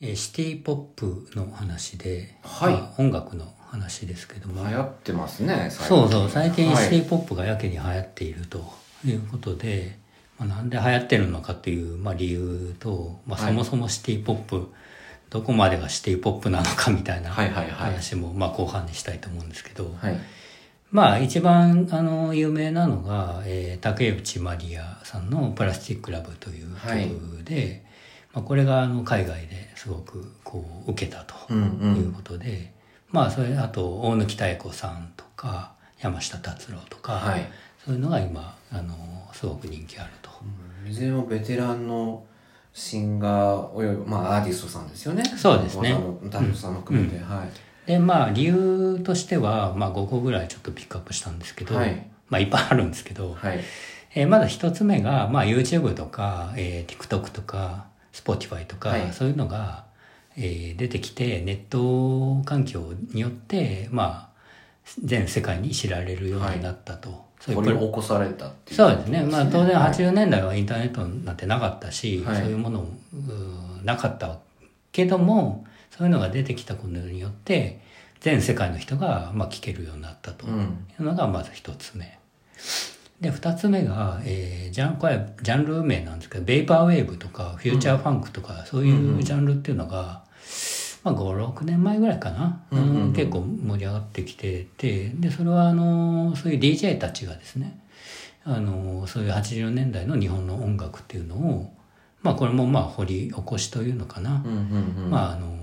えーシティポップの話で、はい。まあ音楽の話ですけども、流行ってますね、そうそう、最近はい。シティポップがやけに流行っていると。いうことで、まあ、なんで流行ってるのかっていう、まあ、理由と、まあ、はい。そもそもシティポップ、どこまでがシティポップなのかみたいなはいはいはい。話も、まあ、後半にしたいと思うんですけど、はい。まあ一番あの有名なのが、えー竹内まりやさんの「プラスチック・ラブ」という曲で、まあ、これがあの海外ですごくこう受けたとうんうんいうことで、まあそれあと大貫妙子さんとか山下達郎とか、はいそういうのが今あのすごく人気あると。いずれもベテランのシンガーおよび、まあ、アーティストさんですよね。そうですねダンさんも含めて、はい。でまあ理由としては、まあ、5個ぐらいちょっとピックアップしたんですけど、はいまあいっぱいあるんですけど、はい。えーまず一つ目が、まあ、YouTube とか、えー TikTok とか Spotify とか、はいそういうのが、えー出てきてネット環境によって、まあ、全世界に知られるようになったと。そういう起こされたっていうそうですね。まあ当然はい80年代はインターネットなんてなかったし、はいそういうものなかったけども、そういうのが出てきたことによって、全世界の人がまあ聞けるようになったとうんいうのがまず一つ目。で、二つ目が、えー、ジャン、これジャンル名なんですけど、ベイパーウェーブとか、フューチャーファンクとか、そういうジャンルっていうのが、まあ5、6年前ぐらいかな、うんうん結構盛り上がってきてて、で、それはあの、そういう DJ たちがですね、あの、そういう80年代の日本の音楽っていうのを、まあこれもまあ掘り起こしというのかな。うんうんうん。まああの、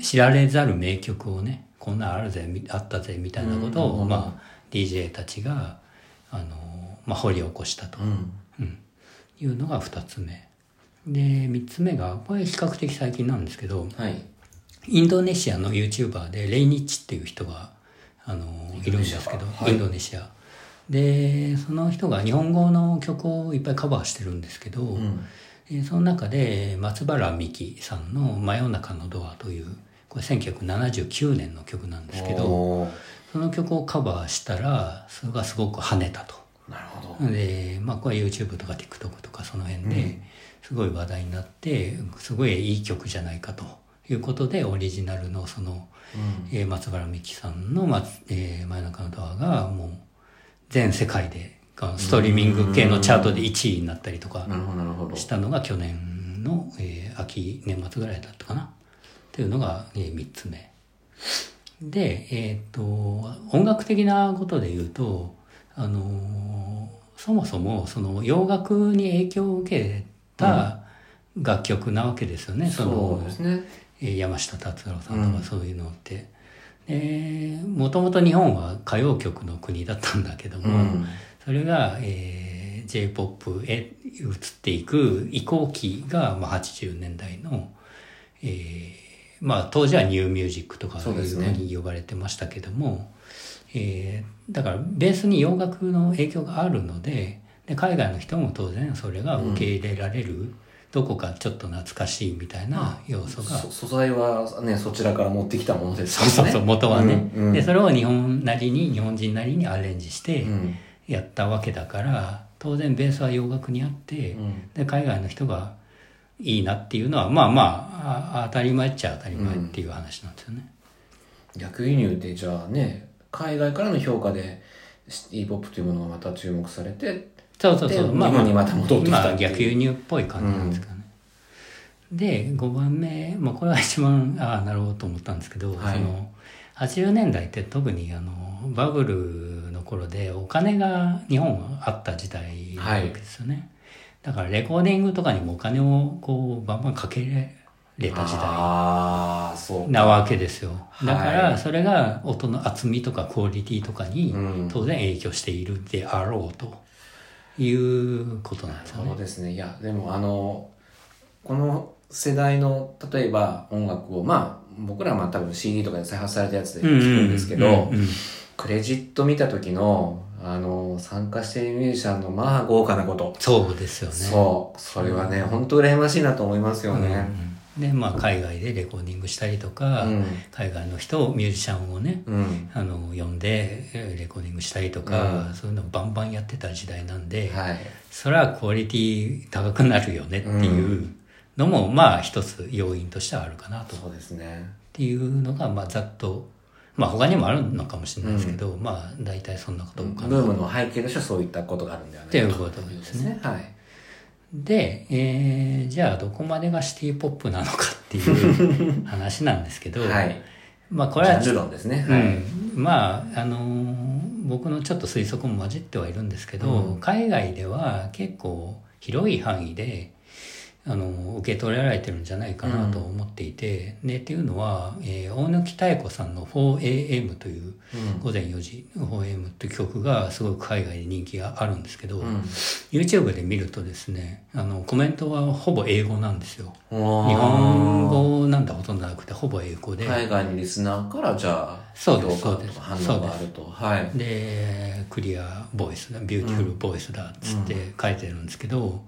知られざる名曲をね、こんなんあるぜ、みあったぜ、みたいなことを、うんまあ DJ たちが、あの、まあ掘り起こしたと、うん。うんいうのが二つ目。で、三つ目が、これ比較的最近なんですけど、はい。インドネシアの YouTuber でレイニッチっていう人があのいるんですけどはいインドネシアでその人が日本語の曲をいっぱいカバーしてるんですけど、うん。えーその中で松原美樹さんの「真夜中のドア」というこれ1979年の曲なんですけどその曲をカバーしたらそれがすごく跳ねたと。なるほど。で、まあ、これ YouTube とか TikTok とかその辺ですごい話題になって、すごいいい曲じゃないかということで、オリジナルのその、えー松原美樹さんの、まえー真夜中のドアがもう全世界で、ストリーミング系のチャートで1位になったりとか。したのが去年の、えー秋、年末ぐらいだったかな。っていうのが、え3つ目。で、えっ、と、音楽的なことで言うと、あのーそもそもその洋楽に影響を受けた楽曲なわけですよね。そのそうですね。えー山下達郎さんとかそういうのって。でもともと日本は歌謡曲の国だったんだけども、うんそれが、えー、J-POP へ移っていく移行期が、まあ、80年代の、えーまあ、当時はニューミュージックとかいうそうですね。ふうに呼ばれてましたけども、えーだからベースに洋楽の影響があるのでで海外の人も当然それが受け入れられる、どこかちょっと懐かしいみたいな要素が、そ素材はね、そちらから持ってきたものですそうそうそう元はね、うんうん。でそれを日本なりに日本人なりにアレンジしてうん。やったわけだから当然ベースは洋楽にあって、うん。で海外の人がいいなっていうのはまあまああ当たり前っちゃ当たり前っていう話なんですよね。逆輸入ってじゃあね、海外からの評価で、シティポップというものがまた注目されて、そうそうそう。で日本にまた戻ってきた逆輸入っぽい感じなんですかね。で、5番目、まあこれは一番、ああ、なるほどと思ったんですけど、はいその、80年代って特にあの、バブルの頃でお金が日本はあった時代なわけですよね。だからレコーディングとかにもお金をこう、バンバンかけれた時代。なわけですよ。だかはら、いそれが音の厚みとかクオリティとかにうん当然影響しているであろうということなんですよねそう。ですね。いや、でもあの、この世代の、例えば音楽を、まあ、僕らはまあ多分 CD とかで再発されたやつで聞くんですけどクレジット見た時の、あの、参加しているミュージシャンの、まあ、豪華なこと。そうですよね。そう。それはね、本当羨ましいなと思いますよね。うんうんで、まあ、海外でレコーディングしたりとか、うん海外の人を、ミュージシャンをね、うん。あの、呼んでえーレコーディングしたりとか、うんそういうのをバンバンやってた時代なんで、はい。それはクオリティ高くなるよねっていうのもまあ一つ要因としてはあるかなとっそうですねていうのがまあざっとまあ他にもあるのかもしれないですけど、まあ大体そんなことかなブームの背景としてはそういったことがあるんではないっていうことですね。はい。で、えーじゃあどこまでがシティポップなのかっていう話なんですけど、はい。まあこれはジャンル論ですね。うはい、ん、まああのー僕のちょっと推測も混じってはいるんですけど、うん。海外では結構広い範囲であの受け取られてるんじゃないかなと思っていて、でっていうのは、えー大貫妙子さんの 4AM といううん。午前4時 4AM っていう曲がすごく海外で人気があるんですけど、うん。YouTube で見るとですねあのコメントはほぼ英語なんですよ。日日本語なんてほとんどなくてほぼ英語で、海外のリスナーからじゃあそうですそうです。反応があると。はい。で clear voice だ beautiful voice だっつって書いてるんですけど、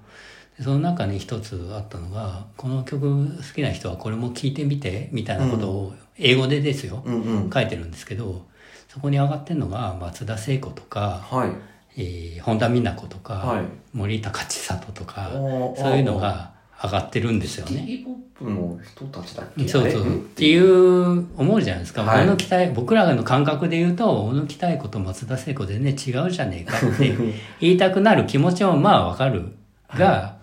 その中に一つあったのがこの曲好きな人はこれも聴いてみてみたいなことを英語でですよ、うんうん。書いてるんですけどそこに上がってるのが松田聖子とか、はい。えー本田美奈子とか、はい。森高千里とかそういうのが上がってるんですよね。ポップの人たちだっけ？そうそう。っていう、思うじゃないですか。はい。小野期待、僕らの感覚で言うと、小野期待子と松田聖子全然違うじゃねえかって 言いたくなる気持ちもまあわかるが、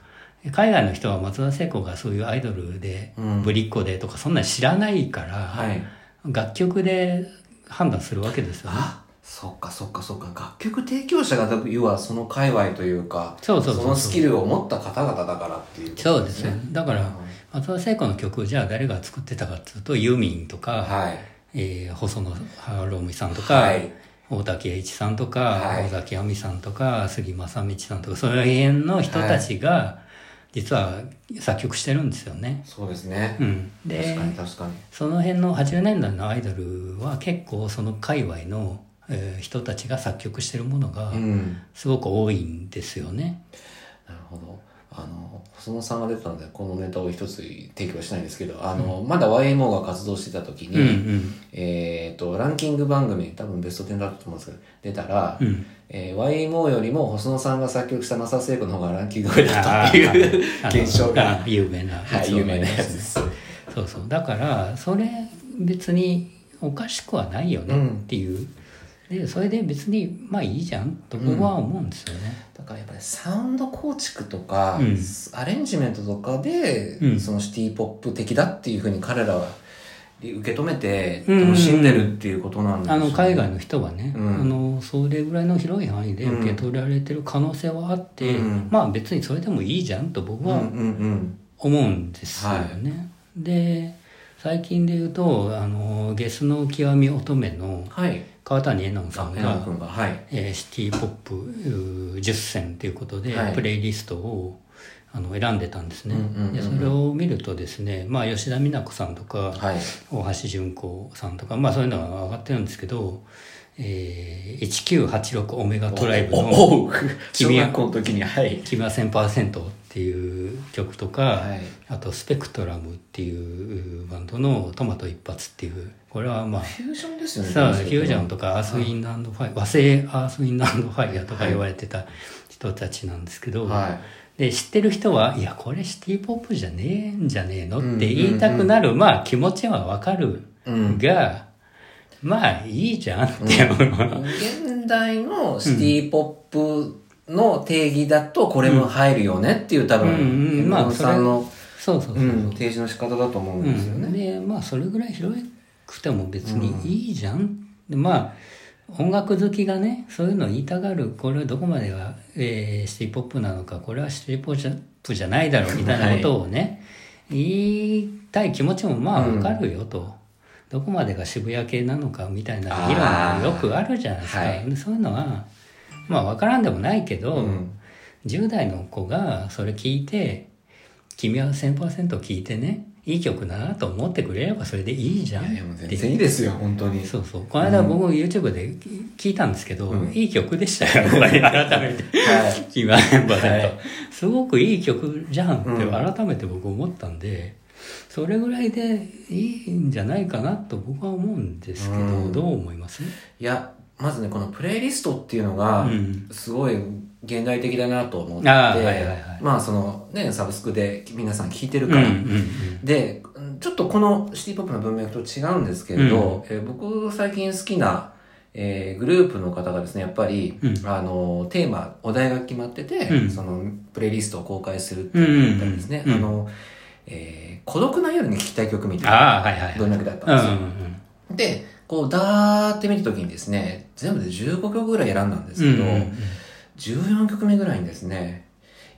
海外の人は松田聖子がそういうアイドルで、うん。ぶりっ子でとかそんなに知らないから、はい。楽曲で判断するわけですよね。あそっかそっかそっか。楽曲提供者が要はその界隈というかそうそうそのスキルを持った方々だからっていうことそうですね。だからはい、松田聖子の曲をじゃあ誰が作ってたかっていうと、ユーミンとか、はい。えー細野晴臣さんとか、はい。大竹栄一さんとか、はい。尾崎亜美さんとか杉正道さんとかそういう辺の人たちが実は作曲してるんですよね。そうですね。うん、確でかに確かに。その辺の80年代のアイドルは結構その界隈の、えー人たちが作曲してるものがうん。すごく多いんですよね。なるほど。あの細野さんが出てたのでこのネタを一つ提供はしないんですけどあの、まだ YMO が活動してた時に、うんうん。えっ、とランキング番組多分ベスト10だったと思うんですけど出たら、うんえー YMO よりも細野さんが作曲したマサ聖子の方がランキング上だったっていう現象が あ有名なはい有名なやつです。そうそう。だからそれ別におかしくはないよねっていう、でそれで別にまあいいじゃんと僕は思うんですよね、だからやっぱりサウンド構築とか、うん。アレンジメントとかで、うん。そのシティポップ的だっていうふうに彼らは受け止めてうん楽しんでるっていうことなんですあよね。の海外の人はね、うん。あのそれぐらいの広い範囲で受け取られてる可能性はあって、うん。まあ別にそれでもいいじゃんと僕はうんうんうん。思うんですよね、で最近で言うとあのゲスの極み乙女のはい。川谷絵音さんがはい。えーシティポップうー10選ということで、はい。プレイリストをあの選んでたんですね、でそれを見るとですね、まあ、吉田美奈子さんとか、はい。大橋純子さんとか、まあ、そういうのが上がってるんですけど、えー、1986オメガトライブの君はにはい「君は1000%」っていう曲とか、はい。あと「スペクトラム」っていうバンドの「トマト一発」っていうこれはまあフュージョンですよねそう、フュージョンとか、アースウィンドファイ、和製アースウィンドファイヤーとか言われてた人たちなんですけど、はで、知ってる人は、いや、これシティポップじゃねえんじゃねえのうんって言いたくなる、まあ気持ちはわかるうん。が、まあいいじゃんって思う。現代のシティポップの定義だとこれも入るよねっていう多分、うんうんまあさんの、そうそうそう。う。ん、提示の仕方だと思うんですようん、ね。でまあそれぐらい広くても別にいいじゃん、でまあ音楽好きがねそういうのを言いたがるこれはどこまでが、えーシティポップなのかこれはシティポップじゃないだろうみたいなことをね、言いたい気持ちもまあわかるよと、どこまでが渋谷系なのかみたいな議論もよくあるじゃないですか、はい。でそういうのはまあわからんでもないけど、うん。10代の子がそれ聞いて君は1000%聞いてねいい曲だなと思ってくれればそれでいいじゃんいやもう全然いいですよ、本当に。そうそう。この間僕 YouTube で聞いたんですけど、うん。いい曲でしたよ改めてはい。君は1000%、はい。すごくいい曲じゃんってうん。改めて僕思ったんで、それぐらいでいいんじゃないかなと僕は思うんですけど、うん。どう思います？いや、まずね、このプレイリストっていうのがうん、すごい現代的だなと思って、あーはいはいはい。まあそのね、サブスクで皆さん聞いてるうんから、うんうんで、ちょっとこのシティポップの文脈と違うんですけれど、えー僕最近好きな、えーグループの方がですね、やっぱり、うん。あの、テーマ、お題が決まってて、うん。その、プレイリストを公開するって言ったりですね、うんうんうん。あの、えー孤独な夜に聴きたい曲みたいな。文脈だったうんんですよ。うんで、こう、ダーって見たときにですね、全部で15曲ぐらい選んだんですうん。けど、うんうん14曲目ぐらいにですね、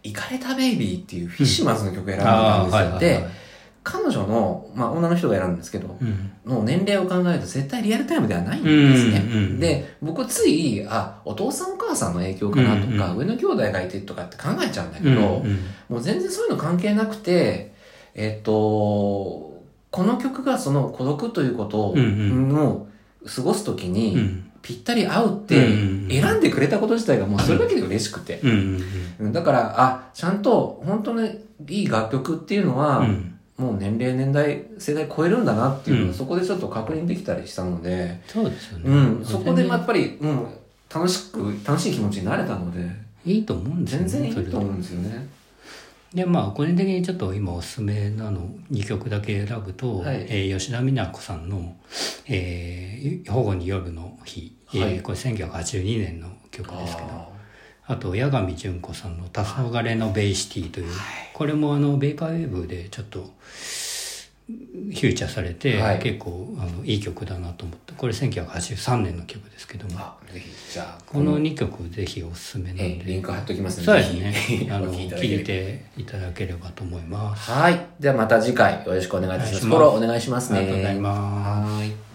イカれたベイビーっていうフィッシュマンズの曲を選んであたんですよ。あはいはいはい。で、彼女の、まあ女の人が選んだんですけど、うん。の年齢を考えると絶対リアルタイムではないんですね。うんうんうんで、僕つい、あ、お父さんお母さんの影響かなとか、うん上の兄弟がいてとかって考えちゃうんだけど、うんうん。もう全然そういうの関係なくて、えっと、この曲がその孤独ということを、うんうん。過ごすときに、うんぴったり合うってうん選んでくれたこと自体がもうそれだけで嬉しくて。だから、あ、ちゃんと本当にいい楽曲っていうのは、うんもう年齢、年代、世代超えるんだなっていうのを、うんそこでちょっと確認できたりしたので、そうですよね。うん、そこでやっまぱり、うん、楽しく、楽しい気持ちになれたので、いいと思うんですよね。全然いいと思うんですよね。でまあ個人的にちょっと今おすすめなの2曲だけ選ぶと、はい。えー吉田美奈子さんの「えー、保護に夜の日」えーはい。これ1982年の曲ですけどああと八神純子さんの「黄昏のベイシティ」という、これもあのベイパーウェーブでちょっとフューチャーされて、はい。結構あのいい曲だなと思って。これ1983年の曲ですけども。この2曲ぜひおすすめなんで、えーリンク貼っときますそうのですね。あのお聞きいていただければと思います。はい。ではまた次回よろしくお願いします。フォローお願いしますね。ありがとうございます。はい。